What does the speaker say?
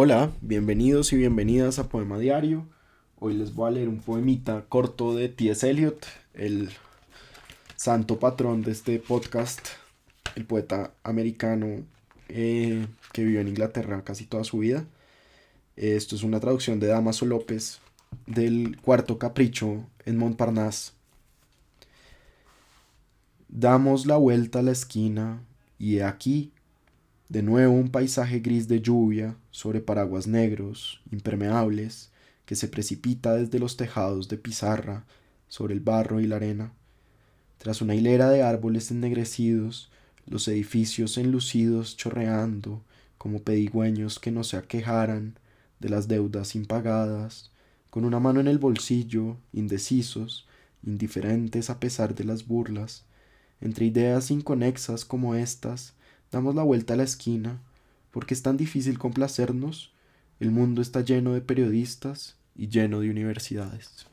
Hola, bienvenidos y bienvenidas a Poema Diario. Hoy les voy a leer un poemita corto de T.S. Eliot, el santo patrón de este podcast, el poeta americano eh, que vivió en Inglaterra casi toda su vida. Esto es una traducción de Damaso López del cuarto capricho en Montparnasse. Damos la vuelta a la esquina y aquí de nuevo un paisaje gris de lluvia sobre paraguas negros, impermeables, que se precipita desde los tejados de pizarra sobre el barro y la arena. Tras una hilera de árboles ennegrecidos, los edificios enlucidos chorreando como pedigüeños que no se aquejaran de las deudas impagadas, con una mano en el bolsillo, indecisos, indiferentes a pesar de las burlas, entre ideas inconexas como estas, Damos la vuelta a la esquina, porque es tan difícil complacernos. El mundo está lleno de periodistas y lleno de universidades.